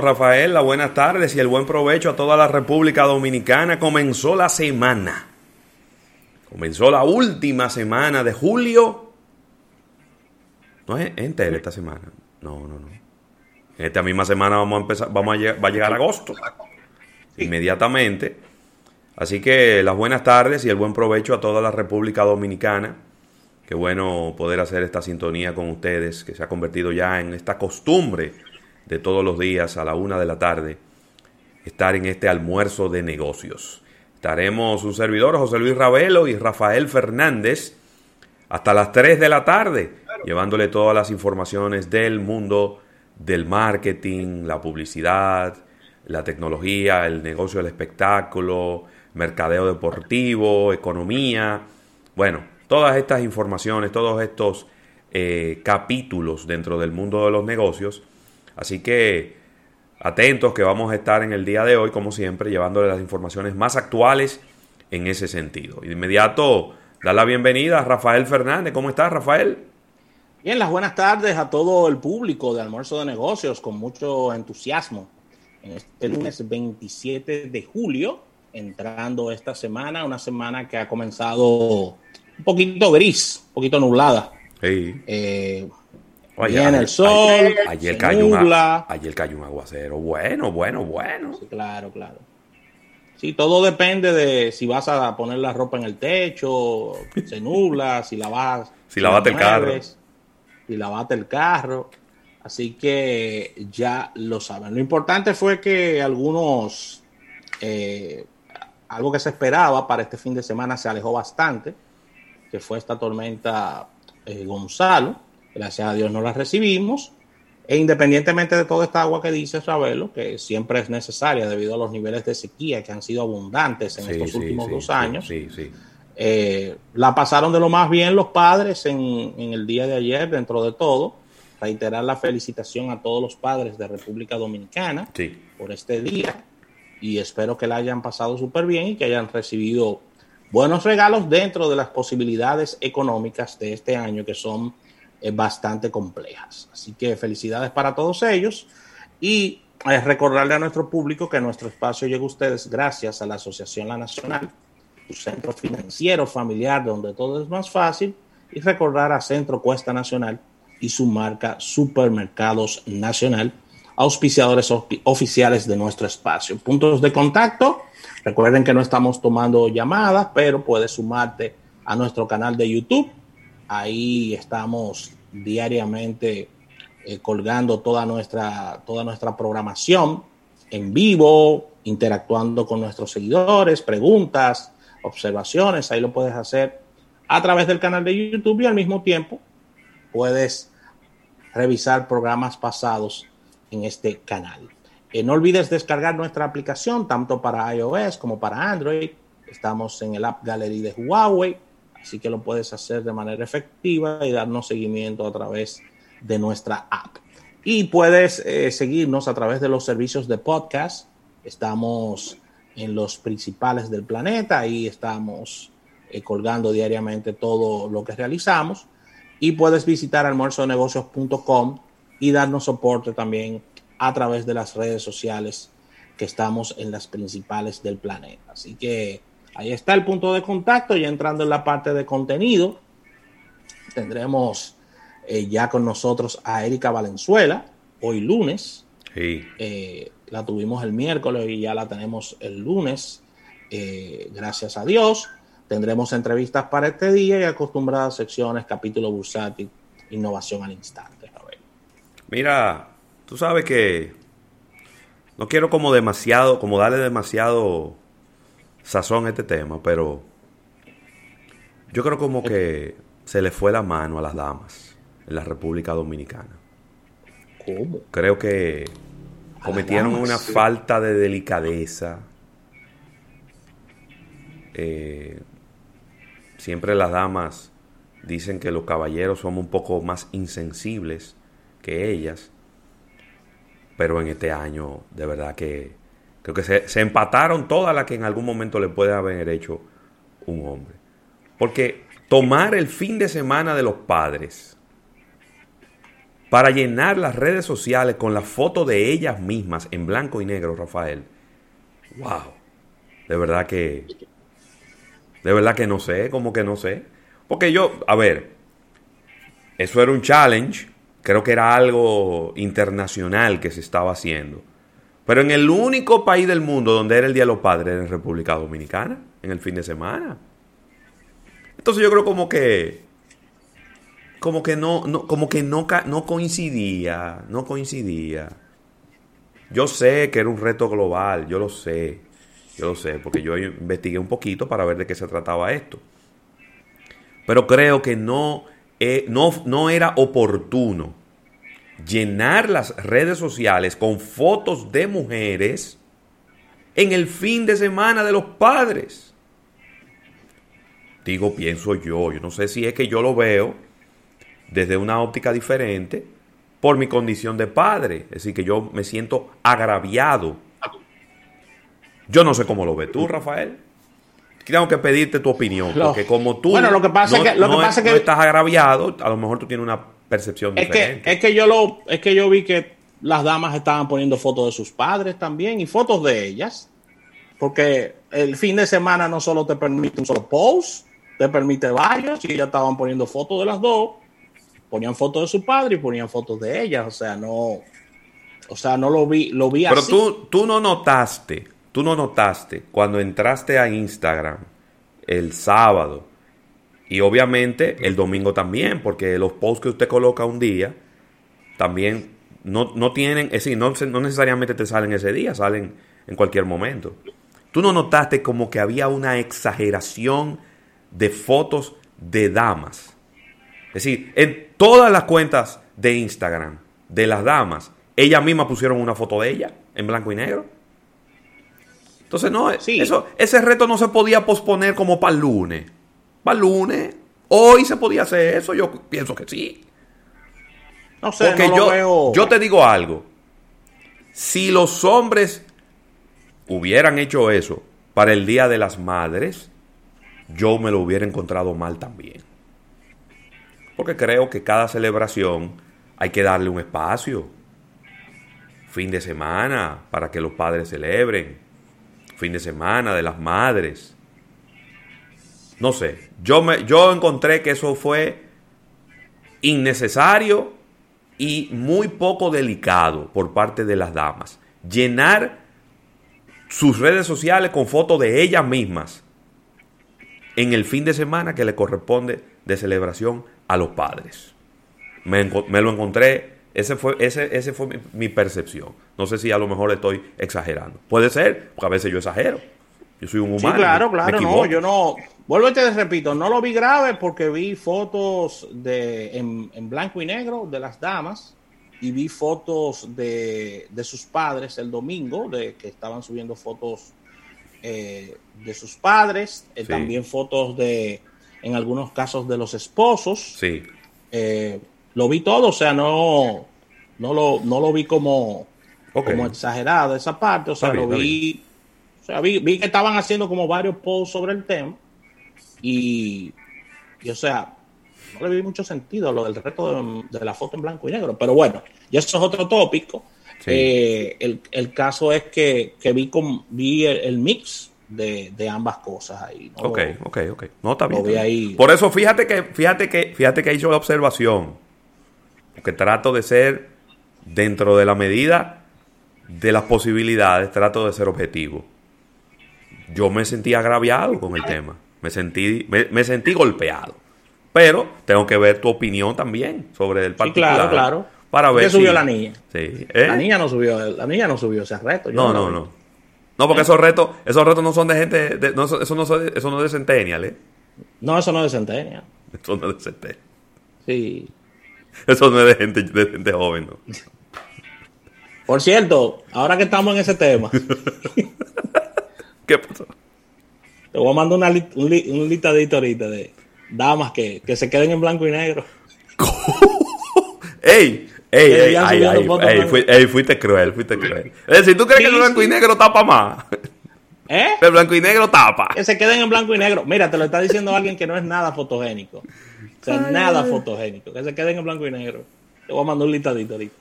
Rafael, la buenas tardes y el buen provecho a toda la República Dominicana. Comenzó la semana. Comenzó la última semana de julio. No es entera esta semana. No, no, no. En esta misma semana vamos a empezar, vamos a va a llegar agosto. Inmediatamente. Así que las buenas tardes y el buen provecho a toda la República Dominicana. Qué bueno poder hacer esta sintonía con ustedes, que se ha convertido ya en esta costumbre de todos los días a la una de la tarde estar en este almuerzo de negocios. Estaremos un servidor, José Luis Ravelo y Rafael Fernández, hasta las 3 de la tarde, llevándole todas las informaciones del mundo del marketing, la publicidad, la tecnología, el negocio del espectáculo, mercadeo deportivo, economía. Bueno, todas estas informaciones, todos estos eh, capítulos dentro del mundo de los negocios Así que atentos que vamos a estar en el día de hoy, como siempre, llevándole las informaciones más actuales en ese sentido. Y de inmediato, dar la bienvenida a Rafael Fernández. ¿Cómo estás, Rafael? Bien, las buenas tardes a todo el público de Almuerzo de Negocios, con mucho entusiasmo. En este lunes 27 de julio, entrando esta semana, una semana que ha comenzado un poquito gris, un poquito nublada. Sí. Eh, Viene el sol, ayer, cayó un, ayer cayó un aguacero. Bueno, bueno, bueno. claro, claro. Sí, todo depende de si vas a poner la ropa en el techo, se nubla, si la vas. Si, lavaste el carro. Si lavaste el carro. Así que ya lo saben. Lo importante fue que algunos. Eh, algo que se esperaba para este fin de semana se alejó bastante, que fue esta tormenta eh, Gonzalo Gracias a Dios no las recibimos. E independientemente de toda esta agua que dice Ravelo, que siempre es necesaria debido a los niveles de sequía que han sido abundantes en estos últimos dos años, eh, la pasaron de lo más bien los padres en, el día de ayer, dentro de todo. Reiterar la felicitación a todos los padres de República Dominicana por este día y espero que la hayan pasado súper bien y que hayan recibido buenos regalos dentro de las posibilidades económicas de este año que son bastante complejas. Así que felicidades para todos ellos y recordarle a nuestro público que nuestro espacio llega a ustedes gracias a la Asociación La Nacional, su centro financiero familiar donde todo es más fácil y recordar a Centro Cuesta Nacional y su marca Supermercados Nacional, auspiciadores oficiales de nuestro espacio. Puntos de contacto. Recuerden que no estamos tomando llamadas, pero puedes sumarte a nuestro canal de YouTube Ahí estamos diariamente eh, colgando toda nuestra, toda nuestra programación en vivo, interactuando con nuestros seguidores, preguntas, observaciones. Ahí lo puedes hacer a través del canal de YouTube y al mismo tiempo puedes revisar programas pasados en este canal. Eh, no olvides descargar nuestra aplicación tanto para iOS como para Android. Estamos en el App Gallery de Huawei Así que lo puedes hacer de manera efectiva y darnos seguimiento a través de nuestra app. Y puedes eh, seguirnos a través de los servicios de podcast. Estamos en los principales del planeta. Ahí estamos eh, colgando diariamente todo lo que realizamos. Y puedes visitar almuerzonegocios.com y darnos soporte también a través de las redes sociales que estamos en las principales del planeta. Así que Ahí está el punto de contacto, ya entrando en la parte de contenido. tendremos eh, ya con nosotros a Erika Valenzuela, hoy lunes. Eh, la tuvimos el miércoles y ya la tenemos el lunes, eh, gracias a Dios. Tendremos entrevistas para este día y acostumbradas secciones, capítulo bursátil, innovación al instante. Mira, tú sabes que no quiero como demasiado, como darle demasiado sazón este tema, pero yo creo como que se le fue la mano a las damas en la República Dominicana. ¿Cómo? Creo que cometieron una falta de delicadeza. Eh, siempre las damas dicen que los caballeros somos un poco más insensibles que ellas. Pero en este año, de verdad que que se, se empataron todas las que en algún momento le puede haber hecho un hombre. Porque tomar el fin de semana de los padres para llenar las redes sociales con la foto de ellas mismas en blanco y negro, Rafael. Wow. De verdad que. De verdad que no sé, como que no sé. Porque yo, a ver, eso era un challenge. Creo que era algo internacional que se estaba haciendo. Pero en el único país del mundo donde era el Día de los Padres era en República Dominicana, en el fin de semana. Entonces yo creo como que como que no, no como que no, no coincidía, no coincidía. Yo sé que era un reto global, yo lo sé, yo lo sé, porque yo investigué un poquito para ver de qué se trataba esto. Pero creo que no, eh, no, no era oportuno llenar las redes sociales con fotos de mujeres en el fin de semana de los padres. Digo, pienso yo, yo no sé si es que yo lo veo desde una óptica diferente por mi condición de padre. Es decir, que yo me siento agraviado. Yo no sé cómo lo ves tú, Rafael. Tengo que pedirte tu opinión, porque como tú bueno, lo que pasa no, es que, lo que pasa que, estás agraviado, a lo mejor tú tienes una percepción es diferente. Que, es que yo lo, es que yo vi que las damas estaban poniendo fotos de sus padres también y fotos de ellas, porque el fin de semana no solo te permite un solo post, te permite varios y ya estaban poniendo fotos de las dos. Ponían fotos de su padre y ponían fotos de ella, o sea, no, o sea, no lo vi, lo vi Pero tú, tú no notaste, tú no notaste cuando entraste a Instagram el sábado y obviamente el domingo también, porque los posts que usted coloca un día también no, no tienen, es decir, no, no necesariamente te salen ese día, salen en cualquier momento. Tú no notaste como que había una exageración de fotos de damas es decir, en todas las cuentas de Instagram de las damas, ellas mismas pusieron una foto de ella en blanco y negro. Entonces, no, eso, ese reto no se podía posponer como para el lunes. Para el lunes. Hoy se podía hacer eso, yo pienso que sí. No sé, Porque yo, yo te digo algo. Si los hombres hubieran hecho eso para el Día de las Madres, yo me lo hubiera encontrado mal también porque creo que cada celebración hay que darle un espacio. Fin de semana para que los padres celebren. Fin de semana de las madres. No sé, yo, me, yo encontré que eso fue innecesario y muy poco delicado por parte de las damas. Llenar sus redes sociales con fotos de ellas mismas en el fin de semana que le corresponde de celebración a los padres. Me, lo encontré, ese fue, ese, ese fue mi, percepción. No sé si a lo mejor estoy exagerando. Puede ser, porque a veces yo exagero. Yo soy un humano. Sí, claro, claro, no, yo no. Vuelvo y te repito, no lo vi grave porque vi fotos de, en, blanco y negro de las damas y vi fotos de, de sus padres el domingo, de que estaban subiendo fotos eh, de sus padres, eh, también fotos de, en algunos casos de los esposos. Sí. Eh, lo vi todo, o sea, no, no, lo, no lo vi como, como exagerado esa parte, o sea, lo vi, sea, vi, vi, que estaban haciendo como varios posts sobre el tema y, y o sea, no le vi mucho sentido lo del reto de, la foto en blanco y negro, pero bueno, y eso es otro tópico. Eh, el, el, caso es que, que vi, con, vi el, mix de, de ambas cosas ahí. ¿no? Ok, ok, ok. No, está Lo bien. vi ahí. Por eso, fíjate que, fíjate que, fíjate que hizo la observación. Porque trato de ser, dentro de la medida de las posibilidades, trato de ser objetivo. Yo me sentí agraviado con el tema. Me sentí, me, me sentí golpeado. Pero tengo que ver tu opinión también sobre el Sí, particular. claro, claro. Para ver ¿Qué subió si- la niña? Sí. ¿Eh? La niña no subió, la niña no subió ese reto. No, no, no. No, porque esos retos, esos retos no son de gente, de- no, eso no son- eso no es de Centennial, ¿eh? No, eso no es de Centennial. Eso no es de Centennial. Sí. Eso no es de gente, de gente joven, ¿no? Por cierto, ahora que estamos en ese tema, ¿Qué pasó? te voy a mandar una li- un, li- un listadito ahorita de damas que, que se queden en blanco y negro. ¡Ey! ¡Ey, ey! ay, ay, ey, fui- ey, fuiste cruel, fuiste cruel. Es decir, ¿tú crees que el Sí, blanco y sí. negro tapa más? ¿Eh? El blanco y negro tapa. Que se queden en blanco y negro. Mira, te lo está diciendo alguien que no es nada fotogénico. O sea, nada fotogénico. Que se queden en blanco y negro. Te voy a mandar un listadito ahorita.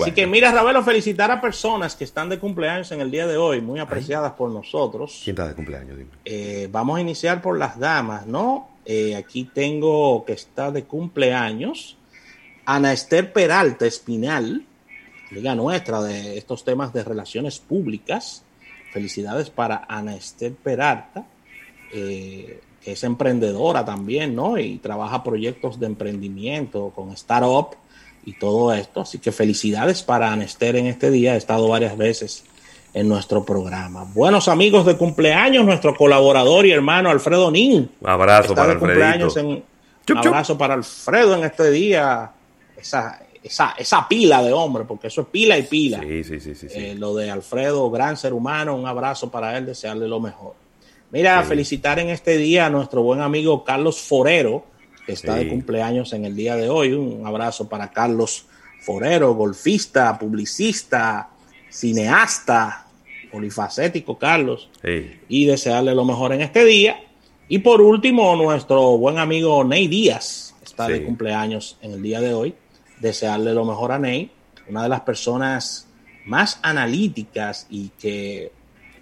Así que mira, Ravelo, felicitar a personas que están de cumpleaños en el día de hoy, muy apreciadas por nosotros. ¿Quién está de cumpleaños? Dime. Eh, vamos a iniciar por las damas, ¿no? Eh, aquí tengo que está de cumpleaños Ana Esther Peralta Espinal, liga nuestra de estos temas de relaciones públicas. Felicidades para Ana Esther Peralta, eh, que es emprendedora también, ¿no? Y trabaja proyectos de emprendimiento con startup y todo esto. Así que felicidades para Ana Esther en este día. He estado varias veces en nuestro programa. Buenos amigos de cumpleaños, nuestro colaborador y hermano Alfredo Nin. Un abrazo para Chup, chup. abrazo para Alfredo en este día. Esa, esa, esa pila de hombre, porque eso es pila y pila. Sí, sí, sí, sí. sí. Eh, lo de Alfredo, gran ser humano, un abrazo para él, desearle lo mejor. Mira, Sí. felicitar en este día a nuestro buen amigo Carlos Forero, que está Sí. de cumpleaños en el día de hoy. Un abrazo para Carlos Forero, golfista, publicista, cineasta, polifacético Carlos Sí. y desearle lo mejor en este día. Y por último, nuestro buen amigo Ney Díaz está Sí. de cumpleaños en el día de hoy. Desearle lo mejor a Ney, una de las personas más analíticas y que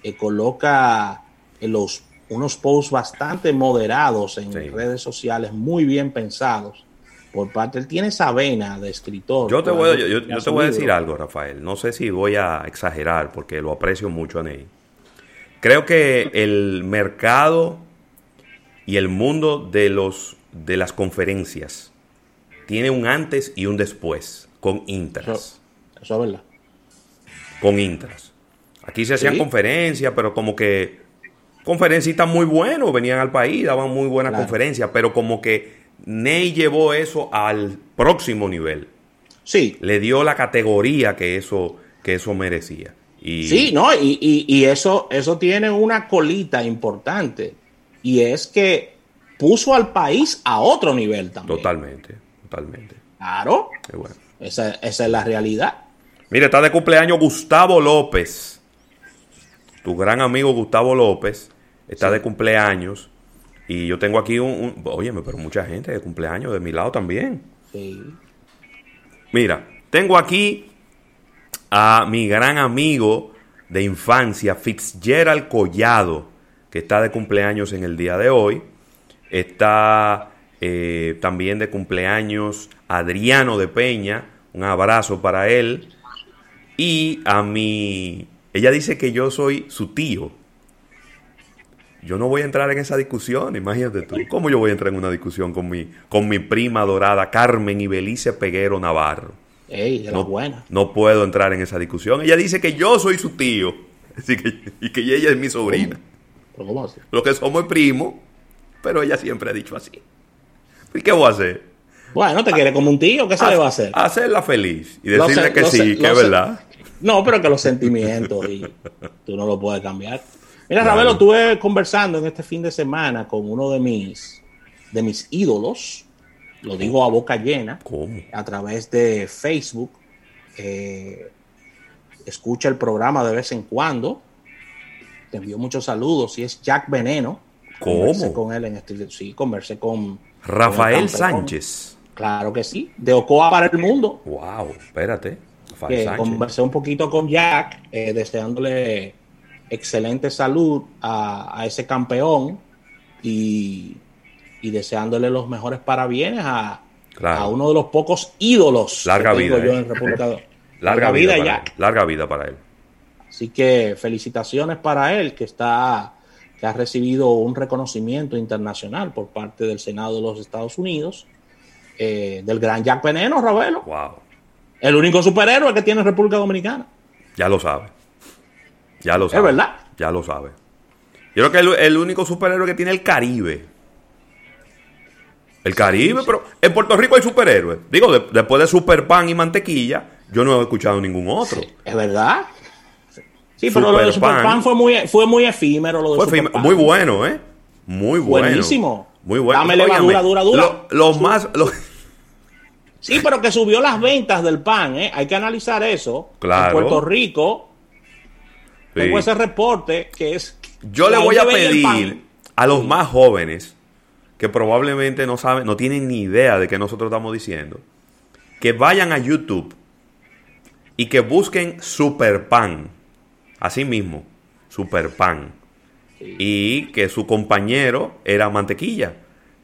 eh, coloca en los, unos posts bastante moderados en Sí. redes sociales, muy bien pensados. Por parte, él tiene esa vena de escritor. Yo te voy, yo, te voy a decir algo, Rafael. No sé si voy a exagerar porque lo aprecio mucho a Ney. Creo que el mercado y el mundo de los de las conferencias tiene un antes y un después con Intras. Eso, eso es verdad. Con Intras. Aquí se hacían Sí. conferencias, pero como que conferencistas muy buenos venían al país, daban muy buenas Claro. conferencias, pero como que Ney llevó eso al próximo nivel. Sí, le dio la categoría que eso, que eso merecía. Y Sí, no, y, y- y eso, eso tiene una colita importante. Y es que puso al país a otro nivel también. Totalmente, totalmente. Claro, bueno. esa, esa es la realidad. Mira, está de cumpleaños Gustavo López. Tu gran amigo Gustavo López está de cumpleaños. Y yo tengo aquí un, un- Óyeme, pero mucha gente de cumpleaños de mi lado también. Sí. Mira, tengo aquí a mi gran amigo de infancia, Fitzgerald Collado, que está de cumpleaños en el día de hoy. Está eh, también de cumpleaños Adriano de Peña, un abrazo para él. Y a mi... Ella dice que yo soy su tío. Yo no voy a entrar en esa discusión, imagínate tú. ¿Cómo yo voy a entrar en una discusión con mi, con mi prima dorada Carmen y Belice Peguero Navarro? Ey, de No, buena. no puedo entrar en esa discusión. Ella dice que yo soy su tío así que, y que ella es mi sobrina. Pero ¿cómo así? Lo que somos primos, pero ella siempre ha dicho así. ¿Y qué voy a hacer? Bueno, te quiere como un tío, ¿qué se le va a hacer? Hacerla feliz y decirle sé- que sí, sé- que es sé. No, pero que los sentimientos y tú no lo puedes cambiar. Mira, Claro. Ravelo, estuve conversando en este fin de semana con uno de mis, de mis ídolos, lo digo a boca llena, ¿Cómo? a través de Facebook. eh, escucha el programa de vez en cuando. Te envío muchos saludos. Y es Jack Veneno. ¿Cómo? Conversé con él en este. Sí, conversé con. Rafael. Sánchez. Claro que sí. De Ocoa para el mundo. Wow, espérate. Que Sánchez. conversé un poquito con Jack, eh, deseándole excelente salud a, ese campeón y, deseándole los mejores parabienes a, a, uno de los pocos ídolos larga vida, yo eh. en República larga, larga, vida, ya. Larga vida para él. Así que felicitaciones para él que está que ha recibido un reconocimiento internacional por parte del Senado de los Estados Unidos eh, del gran Jack Veneno, Ravelo. Wow. El único superhéroe que tiene República Dominicana. Ya lo sabe. Ya lo sabe. Es verdad. Ya lo sabe. Yo creo que es el, único superhéroe que tiene el Caribe. El Caribe, pero en Puerto Rico hay superhéroes. Digo, después de Super Pan y Mantequilla, yo no he escuchado ningún otro. es verdad. Sí, pero lo de Super Pan fue muy, fue muy efímero. Lo de fue Muy bueno, ¿eh? Muy bueno. Buenísimo. Muy bueno. Dame levadura, dura, dura. Los más. Sí, pero que subió las ventas del pan, ¿eh? Hay que analizar eso. Claro. En Puerto Rico, tengo ese reporte que es. Yo le voy a pedir a los más jóvenes que probablemente no saben, no tienen ni idea de qué nosotros estamos diciendo, que vayan a YouTube y que busquen Super Pan Así mismo, super pan. Y que su compañero era mantequilla.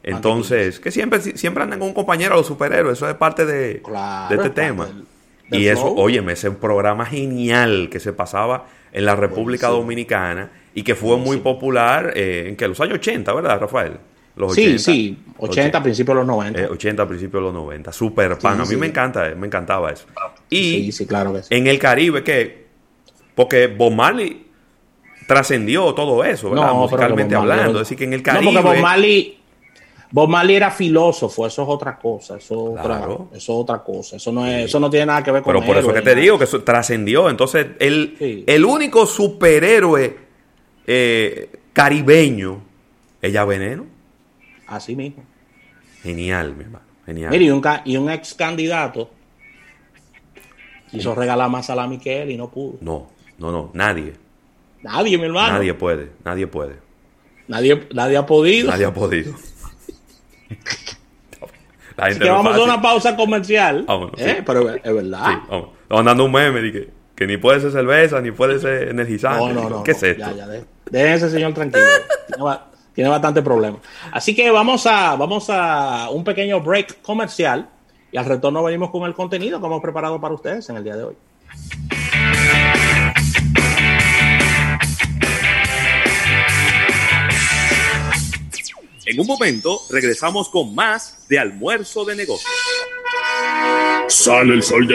Entonces, que siempre, siempre andan con un compañero a los superhéroes. Eso es parte de, este tema. y eso, óyeme, ese programa genial que se pasaba en la República Dominicana y que fue muy popular eh, en que los años 80, ¿verdad, Rafael? Los sí, sí, 80, principios de los 90. 80, eh, principios de los 90. Super pan. a mí me encanta, me encantaba eso. Y claro en el Caribe, que porque Bob Marley trascendió todo eso, ¿verdad? Musicalmente hablando. Es decir, que en el Caribe... No, porque Bob Marley, Bob Marley era filósofo, eso es otra cosa, eso, eso es otra cosa, eso no, es, eso no tiene nada que ver con Pero por eso que te digo que eso trascendió. Entonces, el, el único superhéroe eh, caribeño, ella veneno. Así mismo. Genial, mi hermano. Genial. Mira, y un, y un ex candidato quiso regalar más salami que él y no pudo. No, no, no, nadie. Nadie, mi hermano. Nadie puede, nadie puede. Nadie, nadie ha podido. Nadie ha podido. Así que vamos a una pausa comercial. ¿eh? Pero es verdad. Sí, vamos. Estamos dando un meme de que, ni puede ser cerveza, ni puede ser energizante. No, no, no. ¿Qué es esto? Ya, ya, dejen ese señor tranquilo. tiene, bastante problema. Así que vamos a, vamos a un pequeño break comercial y al retorno venimos con el contenido que hemos preparado para ustedes en el día de hoy. En un momento regresamos con más de almuerzo de negocios. Sale el sol de